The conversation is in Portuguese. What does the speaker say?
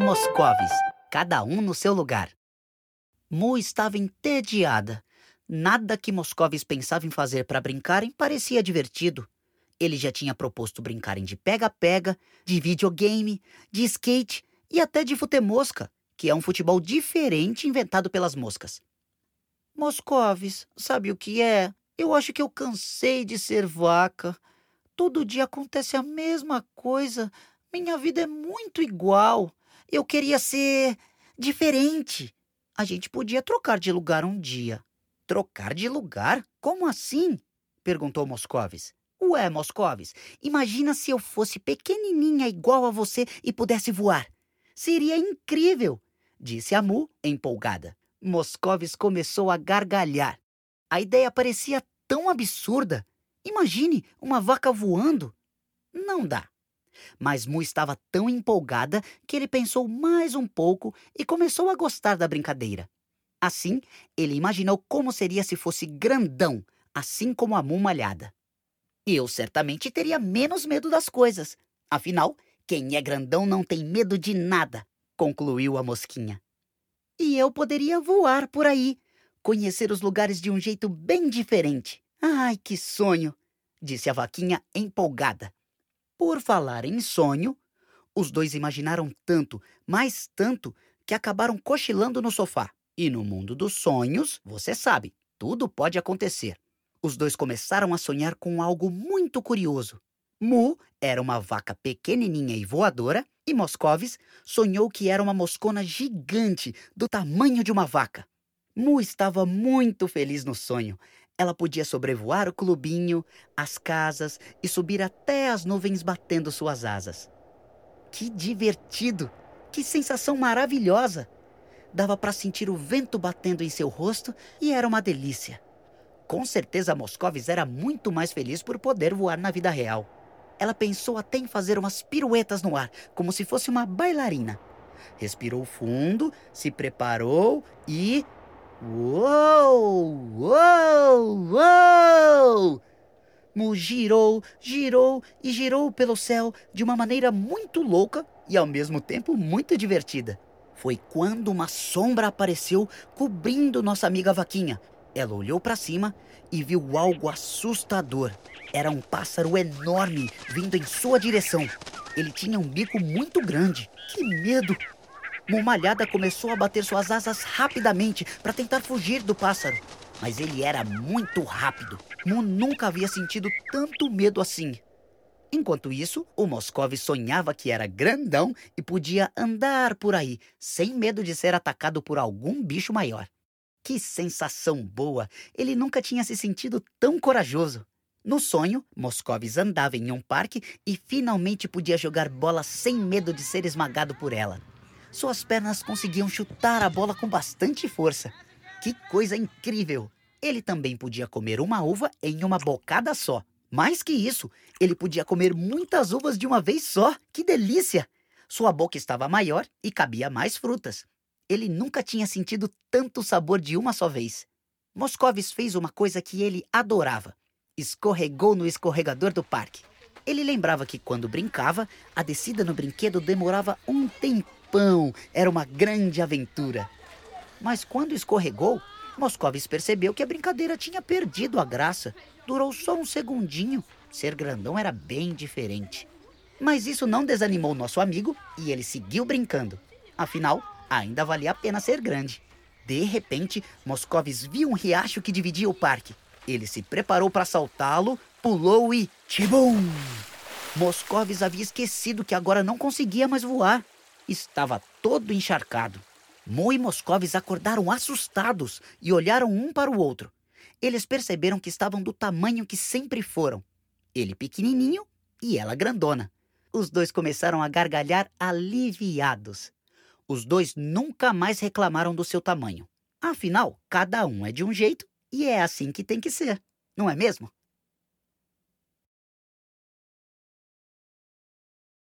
e Moscovis, cada um no seu lugar. Mu estava entediada. Nada que Moscovis pensava em fazer para brincarem parecia divertido. Ele já tinha proposto brincarem de pega-pega, de videogame, de skate e até de futemosca, que é um futebol diferente inventado pelas moscas. Moscovis, sabe o que é? Eu acho que eu cansei de ser vaca. Todo dia acontece a mesma coisa. Minha vida é muito igual. Eu queria ser diferente. A gente podia trocar de lugar um dia. Trocar de lugar? Como assim? perguntou Moscovis. Ué, Moscovis, imagina se eu fosse pequenininha igual a você e pudesse voar. Seria incrível, disse a Mu, empolgada. Moscovis começou a gargalhar. A ideia parecia tão absurda. Imagine uma vaca voando. Não dá. Mas Mu estava tão empolgada que ele pensou mais um pouco e começou a gostar da brincadeira. Assim, ele imaginou como seria se fosse grandão, assim como a Mu malhada. Eu certamente teria menos medo das coisas. Afinal, quem é grandão não tem medo de nada, concluiu a mosquinha. E eu poderia voar por aí, conhecer os lugares de um jeito bem diferente. Ai, que sonho! disse a vaquinha empolgada. Por falar em sonho, os dois imaginaram tanto, mais tanto, que acabaram cochilando no sofá. E no mundo dos sonhos, você sabe, tudo pode acontecer. Os dois começaram a sonhar com algo muito curioso. Mu era uma vaca pequenininha e voadora, e Moscovis sonhou que era uma moscona gigante, do tamanho de uma vaca. Mu estava muito feliz no sonho. Ela podia sobrevoar o clubinho, as casas e subir até as nuvens batendo suas asas. Que divertido! Que sensação maravilhosa! Dava para sentir o vento batendo em seu rosto e era uma delícia. Com certeza Moscovis era muito mais feliz por poder voar na vida real. Ela pensou até em fazer umas piruetas no ar, como se fosse uma bailarina. Respirou fundo, se preparou e. Uou! Uou! Uou! Mu girou, girou e girou pelo céu de uma maneira muito louca e ao mesmo tempo muito divertida. Foi quando uma sombra apareceu cobrindo nossa amiga Vaquinha ela olhou para cima e viu algo assustador. Era um pássaro enorme vindo em sua direção. Ele tinha um bico muito grande. Que medo! Mumalhada começou a bater suas asas rapidamente para tentar fugir do pássaro. Mas ele era muito rápido. Mu nunca havia sentido tanto medo assim. Enquanto isso, o Moscov sonhava que era grandão e podia andar por aí, sem medo de ser atacado por algum bicho maior. Que sensação boa! Ele nunca tinha se sentido tão corajoso. No sonho, Moscovis andava em um parque e finalmente podia jogar bola sem medo de ser esmagado por ela. Suas pernas conseguiam chutar a bola com bastante força. Que coisa incrível! Ele também podia comer uma uva em uma bocada só. Mais que isso, ele podia comer muitas uvas de uma vez só. Que delícia! Sua boca estava maior e cabia mais frutas. Ele nunca tinha sentido tanto sabor de uma só vez. Moscovis fez uma coisa que ele adorava. Escorregou no escorregador do parque. Ele lembrava que quando brincava, a descida no brinquedo demorava um tempão. Era uma grande aventura. Mas quando escorregou, Moscovis percebeu que a brincadeira tinha perdido a graça. Durou só um segundinho. Ser grandão era bem diferente. Mas isso não desanimou nosso amigo e ele seguiu brincando. Afinal, ainda valia a pena ser grande. De repente, Moscovis viu um riacho que dividia o parque. Ele se preparou para saltá-lo, pulou e. Tibum! Moscovis havia esquecido que agora não conseguia mais voar. Estava todo encharcado. Mo e Moscovis acordaram assustados e olharam um para o outro. Eles perceberam que estavam do tamanho que sempre foram. Ele pequenininho e ela grandona. Os dois começaram a gargalhar aliviados. Os dois nunca mais reclamaram do seu tamanho. Afinal, cada um é de um jeito e é assim que tem que ser, não é mesmo?